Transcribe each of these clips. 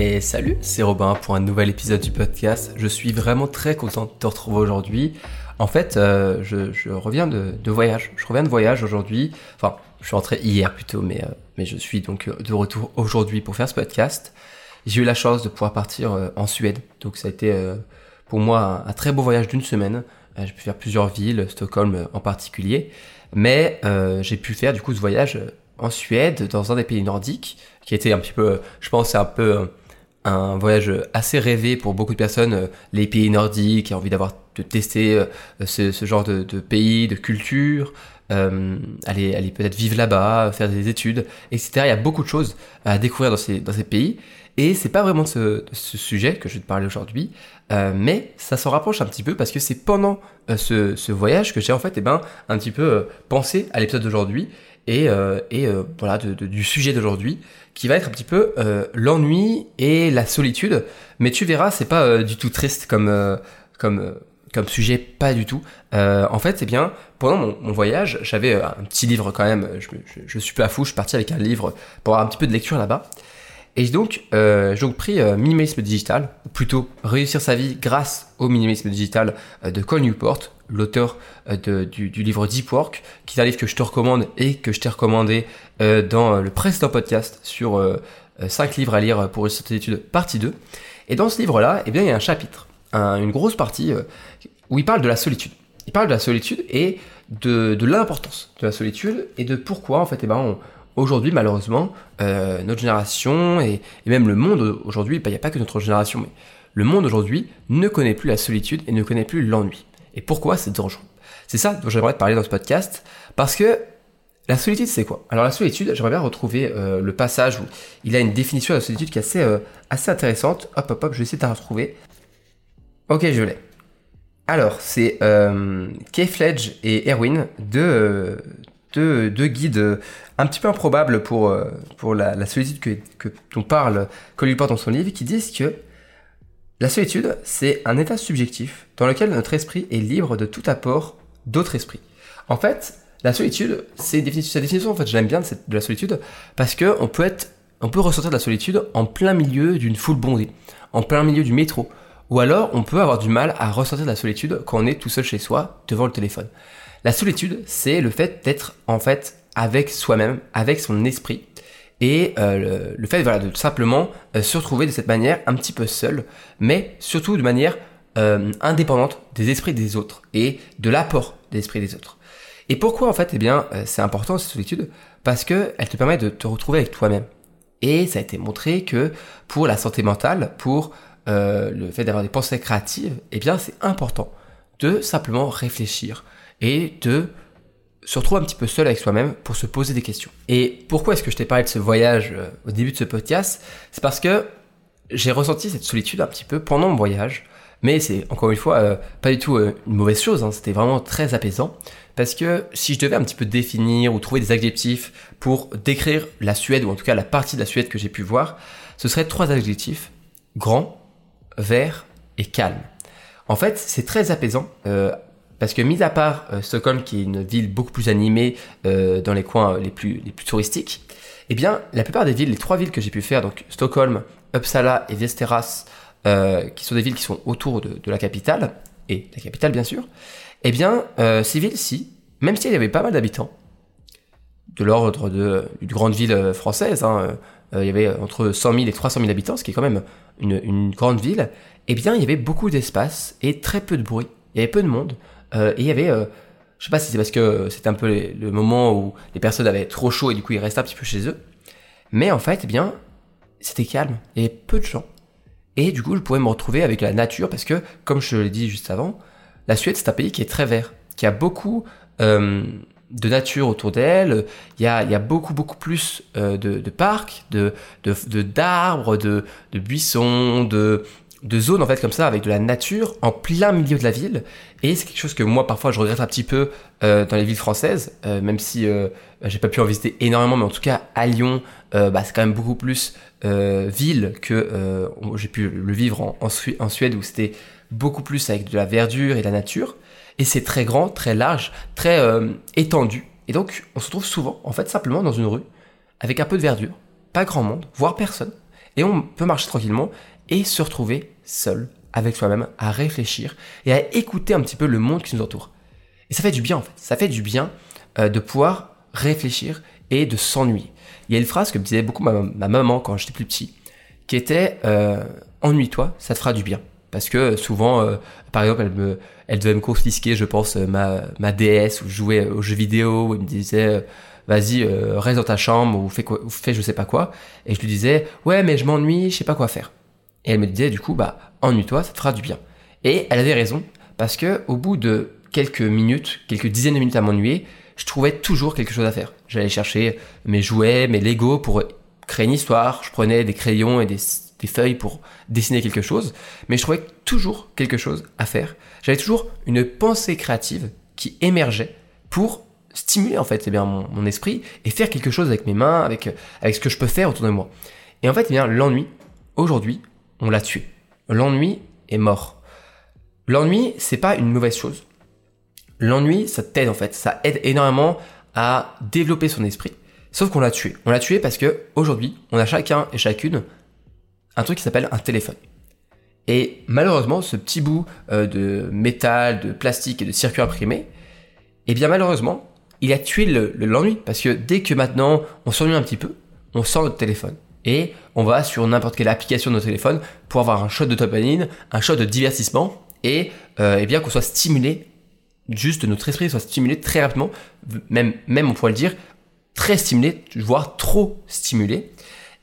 Et salut, c'est Robin pour un nouvel épisode du podcast. Je suis vraiment très content de te retrouver aujourd'hui. En fait, euh, je, reviens de, voyage. Je reviens de voyage aujourd'hui. Enfin, je suis rentré hier plutôt, mais, euh, mais je suis donc de retour aujourd'hui pour faire ce podcast. J'ai eu la chance de pouvoir partir euh, en Suède. Donc ça a été pour moi un, très beau voyage d'une semaine. j'ai pu faire plusieurs villes, Stockholm en particulier. Mais j'ai pu faire du coup ce voyage en Suède, dans un des pays nordiques, qui était un petit peu, je pense, un peu un voyage assez rêvé pour beaucoup de personnes, euh, les pays nordiques, envie d'avoir de tester euh, ce, genre de, pays, de culture, euh, aller, peut-être vivre là-bas, faire des études, etc. Il y a beaucoup de choses à découvrir dans ces, pays. Et c'est pas vraiment ce, ce, sujet que je vais te parler aujourd'hui, mais ça s'en rapproche un petit peu parce que c'est pendant ce, ce, voyage que j'ai en fait eh ben, un petit peu pensé à l'épisode d'aujourd'hui et, et voilà du sujet d'aujourd'hui qui va être un petit peu euh, l'ennui et la solitude. Mais tu verras, c'est pas euh, du tout triste comme euh, comme comme sujet, pas du tout. en fait, c'est bien pendant mon, voyage, j'avais un petit livre quand même. Je, je, suis pas fou, je suis parti avec un livre pour avoir un petit peu de lecture là-bas. Et donc, j'ai pris minimalisme digital, ou plutôt réussir sa vie grâce au minimalisme digital de Cole Newport, l'auteur euh, du, livre Deep Work, qui est un livre que je te recommande et que je t'ai recommandé euh, dans euh, le précédent podcast sur 5 livres à lire pour une sortie d'études, partie 2. Et dans ce livre-là, eh bien, il y a un chapitre, une grosse partie, où il parle de la solitude. Il parle de la solitude et de, l'importance de la solitude et de pourquoi, en fait, eh ben, aujourd'hui, malheureusement, notre génération et, et, même le monde aujourd'hui, il n'y a pas que notre génération, mais le monde aujourd'hui ne connaît plus la solitude et ne connaît plus l'ennui. Et pourquoi c'est dangereux? C'est ça dont j'aimerais te parler dans ce podcast, parce que la solitude, c'est quoi? Alors la solitude, j'aimerais bien retrouver euh, le passage où il a une définition de la solitude qui est assez, euh, assez intéressante. Hop, hop, hop, je vais essayer de la retrouver. Ok, je l'ai. Alors, c'est euh, Kay Fledge et Erwin, deux, deux, deux, guides un petit peu improbables pour, pour la, solitude que, que dont parle Colin Porte dans son livre, qui disent que la solitude, c'est un état subjectif dans lequel notre esprit est libre de tout apport d'autres esprits. En fait, la solitude, c'est sa définition, en fait, j'aime bien de, la solitude, parce que on peut être, peut ressentir de la solitude en plein milieu d'une foule bondée, en plein milieu du métro, ou alors on peut avoir du mal à ressentir de la solitude quand on est tout seul chez soi, devant le téléphone. La solitude, c'est le fait d'être, en fait, avec soi-même, avec son esprit, et euh, le, fait voilà, de simplement euh, se retrouver de cette manière un petit peu seul, mais surtout de manière euh, indépendante des esprits des autres et de l'apport des esprits des autres. Et pourquoi en fait eh bien c'est important cette solitude? Parce que elle te permet de te retrouver avec toi-même. Et ça a été montré que pour la santé mentale, pour le fait d'avoir des pensées créatives, eh bien c'est important de simplement réfléchir et de se retrouve un petit peu seul avec soi-même pour se poser des questions. Et pourquoi est-ce que je t'ai parlé de ce voyage euh, au début de ce podcast? C'est parce que j'ai ressenti cette solitude un petit peu pendant mon voyage, mais c'est encore une fois euh, pas du tout euh, une mauvaise chose, hein. c'était vraiment très apaisant, parce que si je devais un petit peu définir ou trouver des adjectifs pour décrire la Suède, ou en tout cas la partie de la Suède que j'ai pu voir, ce serait trois adjectifs, grand, vert et calme. En fait, c'est très apaisant. Parce que, mis à part euh, Stockholm, qui est une ville beaucoup plus animée euh, dans les coins les plus, les plus touristiques, eh bien, la plupart des villes, les trois villes que j'ai pu faire, donc Stockholm, Uppsala et Västerås, euh, qui sont des villes qui sont autour de, la capitale, et la capitale bien sûr, eh bien, ces villes-ci, même s'il y avait pas mal d'habitants, de l'ordre d'une grande ville française, hein, il y avait entre 100 000 et 300 000 habitants, ce qui est quand même une, une grande ville, eh bien, il y avait beaucoup d'espace et très peu de bruit. Il y avait peu de monde. Euh, et il y avait, euh, je sais pas si c'est parce que c'était un peu le moment où les personnes avaient trop chaud et du coup ils restaient un petit peu chez eux. Mais en fait, eh bien, c'était calme. Il y avait peu de gens. Et du coup, je pouvais me retrouver avec la nature parce que, comme je l'ai dit juste avant, la Suède, c'est un pays qui est très vert, qui a beaucoup euh, de nature autour d'elle. Il y a, y a beaucoup, beaucoup plus de, parcs, de, d'arbres, de, buissons, de, de zones en fait comme ça avec de la nature en plein milieu de la ville. Et c'est quelque chose que moi parfois je regrette un petit peu euh, dans les villes françaises euh, même si euh, j'ai pas pu en visiter énormément mais en tout cas à Lyon bah, c'est quand même beaucoup plus ville que j'ai pu le vivre en, Suède où c'était beaucoup plus avec de la verdure et de la nature. Et c'est très grand très large très étendu. Et donc on se trouve souvent en fait simplement dans une rue avec un peu de verdure pas grand monde voire personne. Et on peut marcher tranquillement et se retrouver seul avec soi-même, à réfléchir et à écouter un petit peu le monde qui nous entoure. Et ça fait du bien en fait. Ça fait du bien euh, de pouvoir réfléchir et de s'ennuyer. Il y a une phrase que me disait beaucoup ma, maman quand j'étais plus petit, qui était euh, ennuie-toi, ça te fera du bien. Parce que souvent, euh, par exemple, elle, me, elle devait me confisquer, je pense, ma, ma DS ou jouer aux jeux vidéo, où elle me disait vas-y, reste dans ta chambre ou fais, quoi, ou fais je sais pas quoi. Et je lui disais ouais, mais je m'ennuie, je sais pas quoi faire. Et elle me disait du coup, bah, ennuie-toi, ça te fera du bien. Et elle avait raison, parce que au bout de quelques minutes, quelques dizaines de minutes à m'ennuyer, je trouvais toujours quelque chose à faire. J'allais chercher mes jouets, mes Lego pour créer une histoire. Je prenais des crayons et des, feuilles pour dessiner quelque chose. Mais je trouvais toujours quelque chose à faire. J'avais toujours une pensée créative qui émergeait pour stimuler en fait eh mon, esprit et faire quelque chose avec mes mains, avec, avec ce que je peux faire autour de moi. Et en fait, eh l'ennui, aujourd'hui, on l'a tué. L'ennui est mort. L'ennui, c'est pas une mauvaise chose. L'ennui, ça t'aide en fait, ça aide énormément à développer son esprit. Sauf qu'on l'a tué. On l'a tué parce que aujourd'hui, on a chacun et chacune un truc qui s'appelle un téléphone. Et malheureusement, ce petit bout euh, de métal, de plastique et de circuit imprimé, eh bien malheureusement, il a tué l'ennui. parce que dès que maintenant on s'ennuie un petit peu, on sort notre téléphone et on va sur n'importe quelle application de notre téléphone pour avoir un shot de dopamine, un shot de divertissement et, euh, bien qu'on soit stimulé, juste notre esprit soit stimulé très rapidement, même, même on pourrait le dire, très stimulé, voire trop stimulé.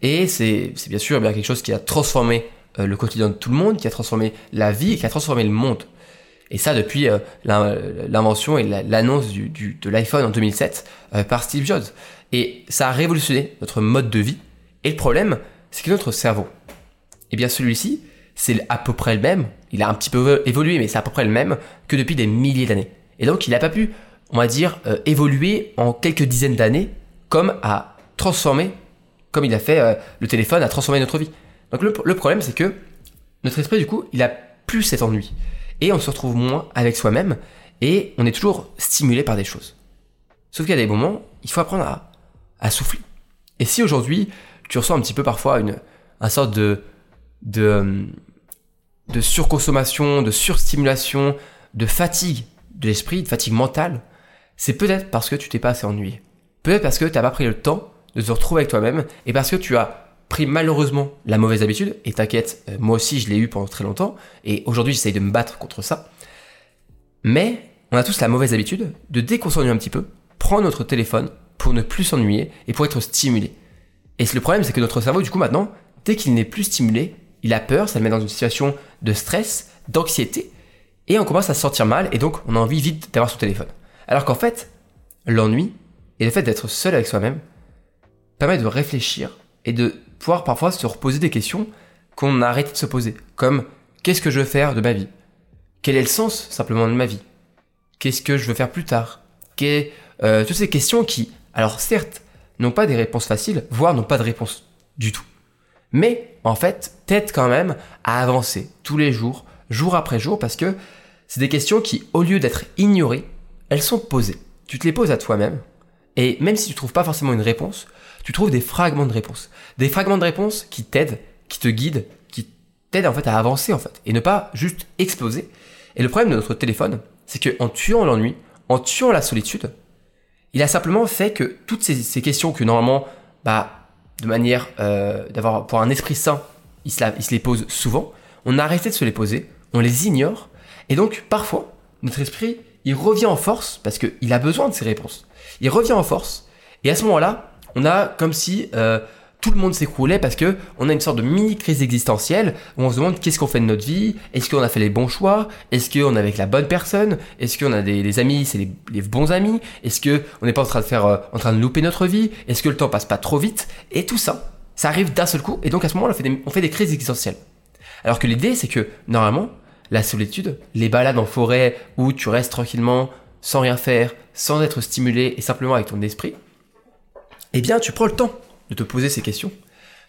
Et c'est bien sûr bien quelque chose qui a transformé euh, le quotidien de tout le monde, qui a transformé la vie et qui a transformé le monde. Et ça depuis euh, l'invention et l'annonce de l'iPhone en 2007 par Steve Jobs. Et ça a révolutionné notre mode de vie et le problème, c'est que notre cerveau, eh bien celui-ci, c'est à peu près le même, il a un petit peu évolué, mais c'est à peu près le même que depuis des milliers d'années. Et donc il n'a pas pu, on va dire, euh, évoluer en quelques dizaines d'années comme à transformer, comme il a fait euh, le téléphone, à transformer notre vie. Donc le, problème, c'est que notre esprit, du coup, il a plus cet ennui. Et on se retrouve moins avec soi-même, et on est toujours stimulé par des choses. Sauf qu'il y a des moments, il faut apprendre à souffler. Et si aujourd'hui, tu ressens un petit peu parfois une, un sorte de, de, surconsommation, de surstimulation, de fatigue de l'esprit, de fatigue mentale, c'est peut-être parce que tu t'es pas assez ennuyé. Peut-être parce que tu n'as pas pris le temps de te retrouver avec toi-même et parce que tu as pris malheureusement la mauvaise habitude, et t'inquiète, euh, moi aussi je l'ai eu pendant très longtemps, et aujourd'hui j'essaye de me battre contre ça. Mais on a tous la mauvaise habitude de dès qu'on un petit peu, prendre notre téléphone pour ne plus s'ennuyer et pour être stimulé. Et le problème, c'est que notre cerveau, du coup, maintenant, dès qu'il n'est plus stimulé, il a peur, ça le met dans une situation de stress, d'anxiété, et on commence à se sentir mal, et donc on a envie vite d'avoir son téléphone. Alors qu'en fait, l'ennui et le fait d'être seul avec soi-même permet de réfléchir et de pouvoir parfois se reposer des questions qu'on a arrêté de se poser, comme qu'est-ce que je veux faire de ma vie? Quel est le sens simplement de ma vie? Qu'est-ce que je veux faire plus tard? Euh, Toutes ces questions qui, alors certes, n'ont pas des réponses faciles, voire n'ont pas de réponse du tout. Mais en fait, t'aident quand même à avancer tous les jours, jour après jour, parce que c'est des questions qui, au lieu d'être ignorées, elles sont posées. Tu te les poses à toi-même, et même si tu trouves pas forcément une réponse, tu trouves des fragments de réponse. Des fragments de réponse qui t'aident, qui te guident, qui t'aident en fait à avancer en fait, et ne pas juste exploser. Et le problème de notre téléphone, c'est qu'en tuant l'ennui, en tuant la solitude, il a simplement fait que toutes ces, questions que normalement, bah, de manière euh, d'avoir pour un esprit sain, il se, les pose souvent, on a arrêté de se les poser, on les ignore, et donc parfois, notre esprit, il revient en force parce qu'il a besoin de ces réponses. Il revient en force, et à ce moment-là, on a comme si euh, tout le monde s'écroulait parce que on a une sorte de mini crise existentielle où on se demande qu'est-ce qu'on fait de notre vie, est-ce qu'on a fait les bons choix, est-ce qu'on est avec la bonne personne, est-ce qu'on a des, amis, c'est les, bons amis, est-ce que on n'est pas en train de faire, euh, en train de louper notre vie, est-ce que le temps passe pas trop vite, et tout ça, ça arrive d'un seul coup, et donc à ce moment, on fait des, on fait des crises existentielles. Alors que l'idée, c'est que normalement, la solitude, les balades en forêt où tu restes tranquillement, sans rien faire, sans être stimulé et simplement avec ton esprit, eh bien, tu prends le temps de te poser ces questions.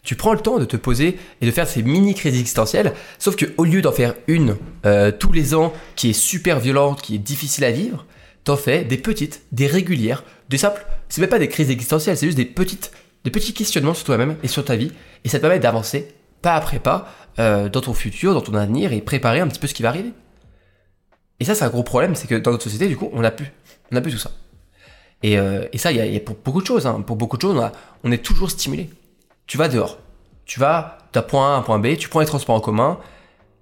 Tu prends le temps de te poser et de faire ces mini crises existentielles, sauf que au lieu d'en faire une euh, tous les ans qui est super violente, qui est difficile à vivre, t'en fais des petites, des régulières, des simples. C'est même pas des crises existentielles, c'est juste des petites, de petits questionnements sur toi-même et sur ta vie, et ça te permet d'avancer pas après pas euh, dans ton futur, dans ton avenir, et préparer un petit peu ce qui va arriver. Et ça, c'est un gros problème, c'est que dans notre société, du coup, on n'a plus, on a plus tout ça. Et, euh, et ça, il y, a, pour beaucoup de choses, hein, pour beaucoup de choses, on, on est toujours stimulé. Tu vas dehors, tu vas d'un point A à un point B, tu prends les transports en commun.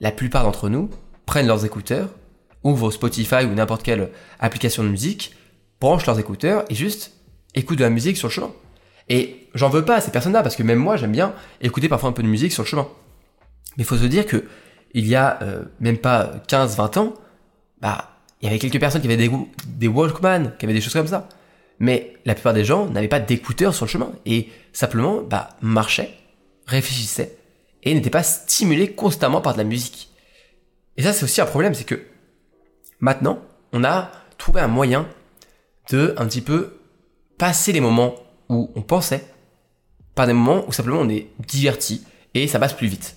La plupart d'entre nous prennent leurs écouteurs, ouvrent Spotify ou n'importe quelle application de musique, branchent leurs écouteurs et juste écoutent de la musique sur le chemin. Et j'en veux pas à ces personnes-là parce que même moi j'aime bien écouter parfois un peu de musique sur le chemin. Mais il faut se dire que il y a euh, même pas 15-20 ans, bah il y avait quelques personnes qui avaient des, des Walkman, qui avaient des choses comme ça. Mais la plupart des gens n'avaient pas d'écouteurs sur le chemin et simplement bah, marchaient, réfléchissaient et n'étaient pas stimulés constamment par de la musique. Et ça c'est aussi un problème, c'est que maintenant on a trouvé un moyen de un petit peu passer les moments où on pensait par des moments où simplement on est diverti et ça passe plus vite.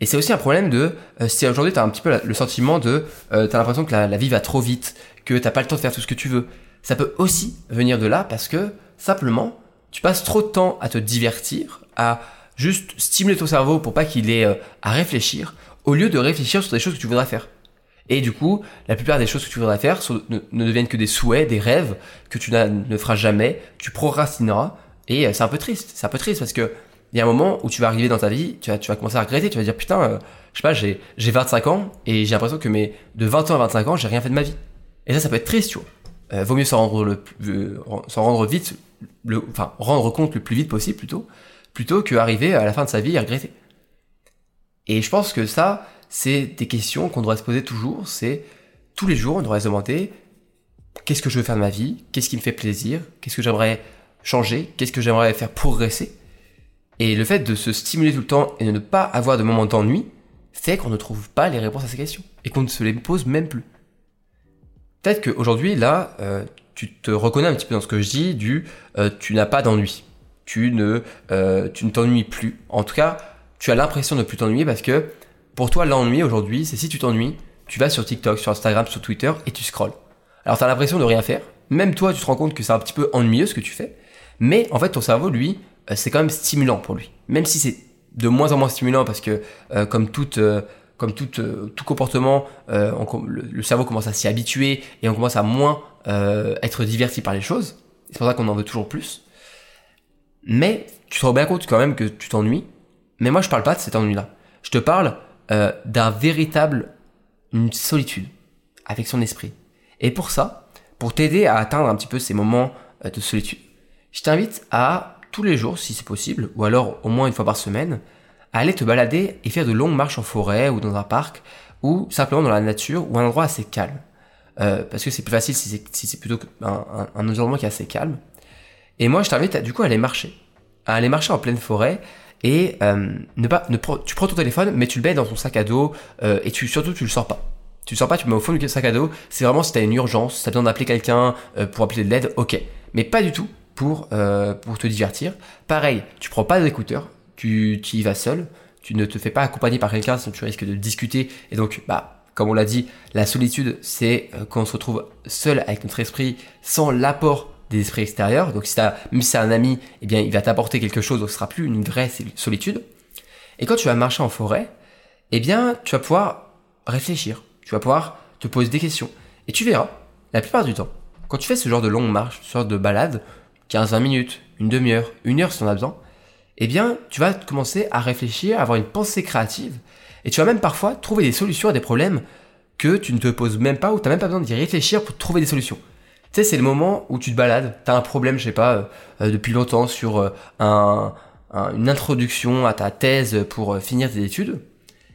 Et c'est aussi un problème de euh, si aujourd'hui tu as un petit peu le sentiment de euh, tu as l'impression que la, vie va trop vite, que t'as pas le temps de faire tout ce que tu veux. Ça peut aussi venir de là parce que simplement tu passes trop de temps à te divertir, à juste stimuler ton cerveau pour pas qu'il ait euh, à réfléchir au lieu de réfléchir sur des choses que tu voudrais faire. Et du coup, la plupart des choses que tu voudrais faire ne, ne, deviennent que des souhaits, des rêves que tu ne feras jamais, tu procrastineras, et euh, c'est un peu triste. C'est un peu triste parce que il y a un moment où tu vas arriver dans ta vie, tu vas, commencer à regretter, tu vas dire putain, euh, je sais pas, j'ai, j'ai 25 ans et j'ai l'impression que de 20 ans à 25 ans, j'ai rien fait de ma vie. Et ça, ça peut être triste, tu vois. Euh, vaut mieux s'en rendre le, s'en rendre vite, le, enfin, rendre compte le plus vite possible plutôt, plutôt qu'arriver à la fin de sa vie et regretter. Et je pense que ça, c'est des questions qu'on devrait se poser toujours. C'est tous les jours, on devrait se demander qu'est-ce que je veux faire de ma vie, qu'est-ce qui me fait plaisir, qu'est-ce que j'aimerais changer, qu'est-ce que j'aimerais faire progresser. Et le fait de se stimuler tout le temps et de ne pas avoir de moments d'ennui fait qu'on ne trouve pas les réponses à ces questions et qu'on ne se les pose même plus. Peut-être qu'aujourd'hui, là, euh, tu te reconnais un petit peu dans ce que je dis du euh, tu n'as pas d'ennui. Tu ne euh, tu ne t'ennuies plus. En tout cas, tu as l'impression de ne plus t'ennuyer parce que pour toi, l'ennui aujourd'hui, c'est si tu t'ennuies, tu vas sur TikTok, sur Instagram, sur Twitter et tu scrolles. Alors tu as l'impression de rien faire. Même toi, tu te rends compte que c'est un petit peu ennuyeux ce que tu fais. Mais en fait, ton cerveau, lui, c'est quand même stimulant pour lui. Même si c'est de moins en moins stimulant parce que, comme toute, comme tout, tout comportement, le, cerveau commence à s'y habituer et on commence à moins être diverti par les choses. C'est pour ça qu'on en veut toujours plus. Mais tu te rends bien compte quand même que tu t'ennuies. Mais moi, je parle pas de cet ennui-là. Je te parle euh, d'un véritable une solitude avec son esprit. Et pour ça, pour t'aider à atteindre un petit peu ces moments euh, de solitude, je t'invite à tous les jours, si c'est possible, ou alors au moins une fois par semaine, à aller te balader et faire de longues marches en forêt ou dans un parc, ou simplement dans la nature ou un endroit assez calme. Euh, parce que c'est plus facile si c'est plutôt un, environnement qui est assez calme. Et moi, je t'invite du coup à aller marcher, à aller marcher en pleine forêt et euh, ne pas ne tu prends ton téléphone mais tu le mets dans ton sac à dos euh, et tu surtout tu le sors pas. Tu le sors pas tu le mets au fond du sac à dos. C'est vraiment si t'as une urgence si t'as besoin d'appeler quelqu'un pour appeler de l'aide ok. Mais pas du tout pour pour te divertir. Pareil tu prends pas d'écouteurs tu, y vas seul tu ne te fais pas accompagner par quelqu'un sinon tu risques de discuter et donc bah comme on l'a dit la solitude c'est quand on se retrouve seul avec notre esprit sans l'apport des esprits extérieurs. Donc si t'as, même si c'est un ami, eh bien il va t'apporter quelque chose, donc ce sera plus une vraie solitude. Et quand tu vas marcher en forêt, eh bien tu vas pouvoir réfléchir, tu vas pouvoir te poser des questions. Et tu verras, la plupart du temps, quand tu fais ce genre de longue marche, ce genre de balade, 15-20 minutes, une demi-heure, une heure si on a besoin, eh bien tu vas commencer à réfléchir, à avoir une pensée créative, et tu vas même parfois trouver des solutions à des problèmes que tu ne te poses même pas ou tu n'as même pas besoin d'y réfléchir pour trouver des solutions. Tu sais, c'est le moment où tu te balades, t'as un problème, je sais pas, euh, euh, depuis longtemps sur euh, un, une introduction à ta thèse pour finir tes études.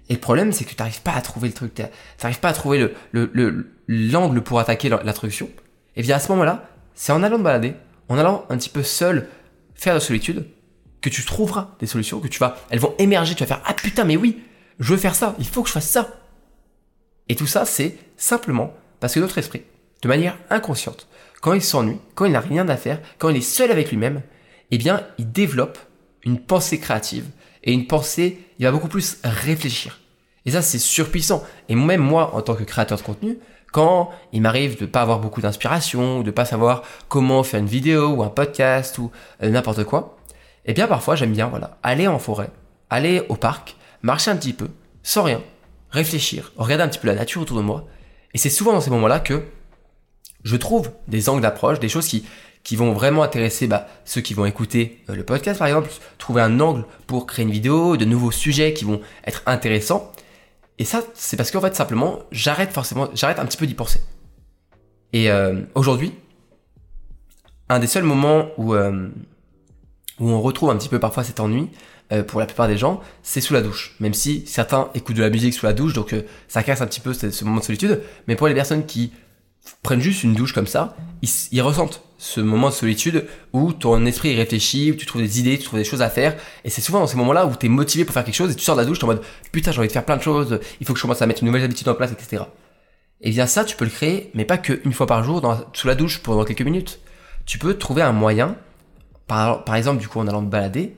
Et le problème, c'est que tu n'arrives pas à trouver le truc, tu n'arrives pas à trouver le, le, l'angle pour attaquer l'introduction. Et bien à ce moment-là, c'est en allant te balader, en allant un petit peu seul faire de solitude, que tu trouveras des solutions, que tu vas, elles vont émerger, tu vas faire ah putain mais oui, je veux faire ça, il faut que je fasse ça. Et tout ça, c'est simplement parce que notre esprit, de manière inconsciente, quand il s'ennuie, quand il n'a rien à faire, quand il est seul avec lui-même, eh bien, il développe une pensée créative et une pensée, il va beaucoup plus réfléchir. Et ça, c'est surpuissant. Et même moi, en tant que créateur de contenu, quand il m'arrive de pas avoir beaucoup d'inspiration, ou de pas savoir comment faire une vidéo ou un podcast ou euh, n'importe quoi, Eh bien, parfois, j'aime bien, voilà, aller en forêt, aller au parc, marcher un petit peu, sans rien, réfléchir, regarder un petit peu la nature autour de moi. Et c'est souvent dans ces moments-là que je trouve des angles d'approche, des choses qui, qui vont vraiment intéresser bah, ceux qui vont écouter euh, le podcast par exemple, trouver un angle pour créer une vidéo, de nouveaux sujets qui vont être intéressants. Et ça, c'est parce qu'en fait simplement, j'arrête forcément, j'arrête un petit peu d'y penser. Et euh, aujourd'hui, un des seuls moments où, euh, où on retrouve un petit peu parfois cet ennui, pour la plupart des gens, c'est sous la douche. Même si certains écoutent de la musique sous la douche, donc ça casse un petit peu ce, moment de solitude. Mais pour les personnes qui prennent juste une douche comme ça, ils, ressentent ce moment de solitude où ton esprit réfléchit, où tu trouves des idées, tu trouves des choses à faire. Et c'est souvent dans ces moments-là où tu es motivé pour faire quelque chose et tu sors de la douche, tu en mode putain, j'ai envie de faire plein de choses, il faut que je commence à mettre une nouvelle habitude en place, etc. Et bien ça, tu peux le créer, mais pas qu'une fois par jour dans, sous la douche pendant quelques minutes. Tu peux trouver un moyen, par, exemple du coup en allant te balader,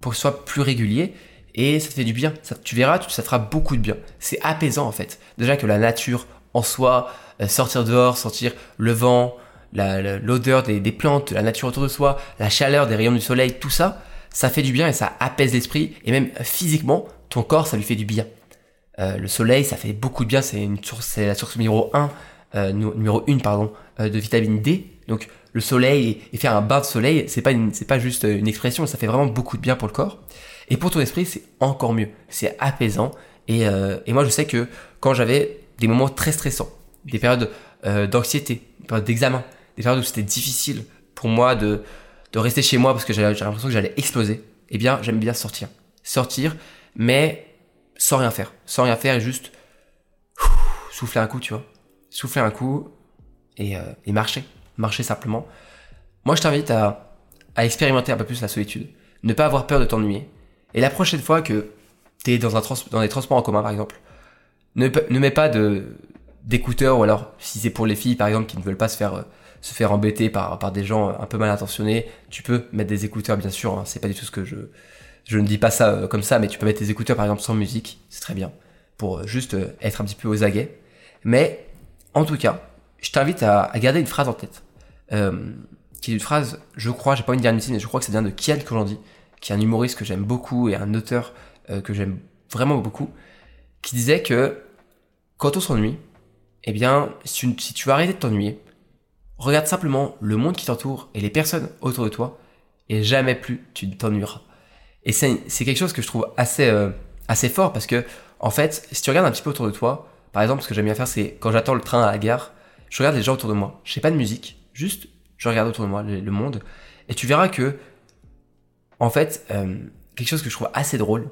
pour que ce soit plus régulier et ça te fait du bien. Ça, tu verras, ça te fera beaucoup de bien. C'est apaisant en fait. Déjà que la nature en soi, euh, sortir dehors, sentir le vent, l'odeur des, plantes, la nature autour de soi, la chaleur des rayons du soleil, tout ça, ça fait du bien et ça apaise l'esprit. Et même physiquement, ton corps, ça lui fait du bien. Euh, le soleil, ça fait beaucoup de bien. C'est la source numéro 1, euh, numéro 1 pardon, de vitamine D. Donc le soleil et, faire un bain de soleil, c'est pas c'est pas juste une expression, ça fait vraiment beaucoup de bien pour le corps. Et pour ton esprit, c'est encore mieux. C'est apaisant. Et, euh, et moi, je sais que quand j'avais des moments très stressants, des périodes euh, d'anxiété, des périodes d'examen, des périodes où c'était difficile pour moi de, de rester chez moi parce que j'avais l'impression que j'allais exploser, eh bien, j'aime bien sortir. Sortir, mais sans rien faire. Sans rien faire et juste souffler un coup, tu vois. Souffler un coup et, euh, et marcher. Marcher simplement. Moi, je t'invite à, à expérimenter un peu plus la solitude. Ne pas avoir peur de t'ennuyer. Et la prochaine fois que tu es dans, un trans dans des transports en commun, par exemple, ne, ne mets pas d'écouteurs ou alors si c'est pour les filles par exemple qui ne veulent pas se faire se faire embêter par, par des gens un peu mal intentionnés, tu peux mettre des écouteurs, bien sûr, hein, c'est pas du tout ce que je... Je ne dis pas ça euh, comme ça, mais tu peux mettre tes écouteurs, par exemple, sans musique, c'est très bien, pour euh, juste euh, être un petit peu aux aguets. Mais, en tout cas, je t'invite à, garder une phrase en tête, euh, qui est une phrase, je crois, j'ai pas envie de dire une mais je crois que ça vient de Kian Kojandi, qui est un humoriste que j'aime beaucoup et un auteur que j'aime vraiment beaucoup, qui disait que quand on s'ennuie, eh bien, si tu, si tu vas arrêter de t'ennuyer, Regarde simplement le monde qui t'entoure et les personnes autour de toi, et jamais plus tu t'ennuieras. Et c'est quelque chose que je trouve assez, euh, assez fort parce que, en fait, si tu regardes un petit peu autour de toi, par exemple, ce que j'aime bien faire, c'est quand j'attends le train à la gare, je regarde les gens autour de moi. Je n'ai pas de musique, juste je regarde autour de moi le, monde, et tu verras que, en fait, euh, quelque chose que je trouve assez drôle,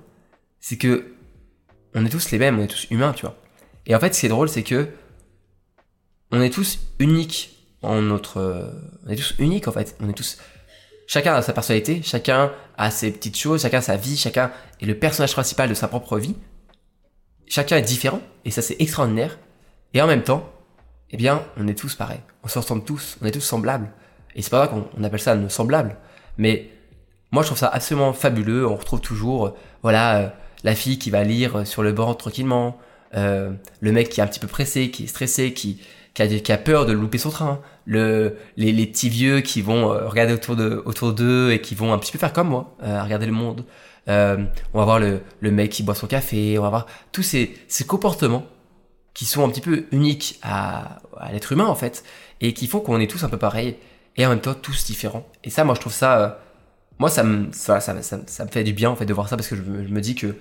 c'est que on est tous les mêmes, on est tous humains, tu vois. Et en fait, ce qui est drôle, c'est que on est tous uniques en notre, euh, on est tous uniques en fait. On est tous, chacun a sa personnalité, chacun a ses petites choses, chacun a sa vie, chacun est le personnage principal de sa propre vie. Chacun est différent et ça c'est extraordinaire. Et en même temps, eh bien, on est tous pareils. On se ressemble tous, on est tous semblables. Et c'est pas vrai qu'on appelle ça nos semblables. Mais moi, je trouve ça absolument fabuleux. On retrouve toujours, voilà, euh, la fille qui va lire sur le banc tranquillement, euh, le mec qui est un petit peu pressé, qui est stressé, qui, a, peur de louper son train, le, les, petits vieux qui vont euh, regarder autour de autour d'eux et qui vont un petit peu faire comme moi, euh, regarder le monde. Euh, on va voir le, mec qui boit son café, on va voir tous ces comportements qui sont un petit peu uniques à, l'être humain en fait et qui font qu'on est tous un peu pareils et en même temps tous différents. Et ça, moi, je trouve ça, euh, moi, ça me, ça, ça, me fait du bien en fait de voir ça parce que je, me dis que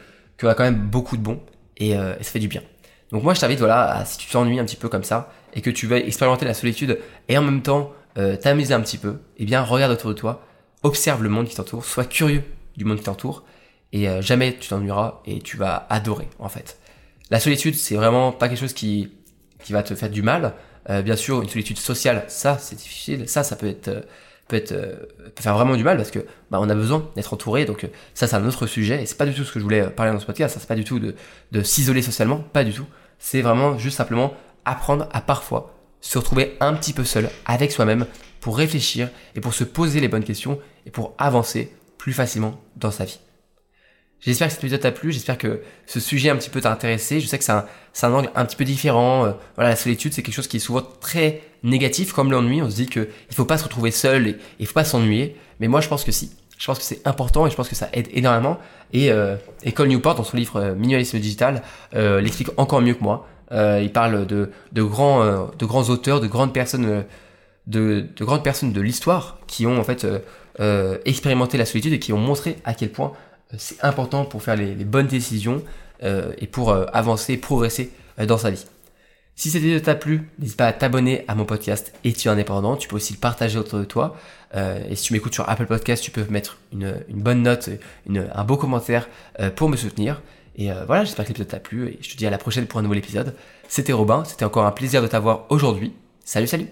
y a quand même beaucoup de bons et, euh, et ça fait du bien. Donc moi, je t'invite voilà, si tu t'ennuies un petit peu comme ça, et que tu vas expérimenter la solitude et en même temps euh, t'amuser un petit peu, eh bien regarde autour de toi, observe le monde qui t'entoure, sois curieux du monde qui t'entoure et jamais tu t'ennuieras et tu vas adorer en fait. La solitude, c'est vraiment pas quelque chose qui qui va te faire du mal. Euh, bien sûr, une solitude sociale, ça c'est difficile, ça ça peut être euh, peut être euh, faire vraiment du mal parce que bah, on a besoin d'être entouré. Donc ça c'est un autre sujet. Et c'est pas du tout ce que je voulais parler dans ce podcast. Ça c'est pas du tout de, de s'isoler socialement. Pas du tout. C'est vraiment juste simplement apprendre à parfois se retrouver un petit peu seul avec soi-même pour réfléchir et pour se poser les bonnes questions et pour avancer plus facilement dans sa vie. J'espère que cet épisode t'a plu, j'espère que ce sujet un petit peu t'a intéressé. Je sais que c'est un, un, angle un petit peu différent. Euh, voilà, la solitude, c'est quelque chose qui est souvent très négatif, comme l'ennui. On se dit qu'il ne faut pas se retrouver seul et il faut pas s'ennuyer. Mais moi, je pense que si. Je pense que c'est important et je pense que ça aide énormément. Et euh, Cole Newport, dans son livre euh, Minimalisme digital, euh, l'explique encore mieux que moi. Euh, il parle de, de, grands, de grands auteurs, de grandes personnes, de, de grandes personnes de l'histoire qui ont en fait expérimenté la solitude et qui ont montré à quel point c'est important pour faire les, bonnes décisions et pour avancer, progresser dans sa vie. Si cette vidéo t'a plu, n'hésite pas à t'abonner à mon podcast Études indépendant. Tu peux aussi le partager autour de toi. Euh, et si tu m'écoutes sur Apple Podcast, tu peux mettre une, bonne note, un beau commentaire euh, pour me soutenir. Et euh, voilà, j'espère que l'épisode t'a plu et je te dis à la prochaine pour un nouvel épisode. C'était Robin, c'était encore un plaisir de t'avoir aujourd'hui. Salut, salut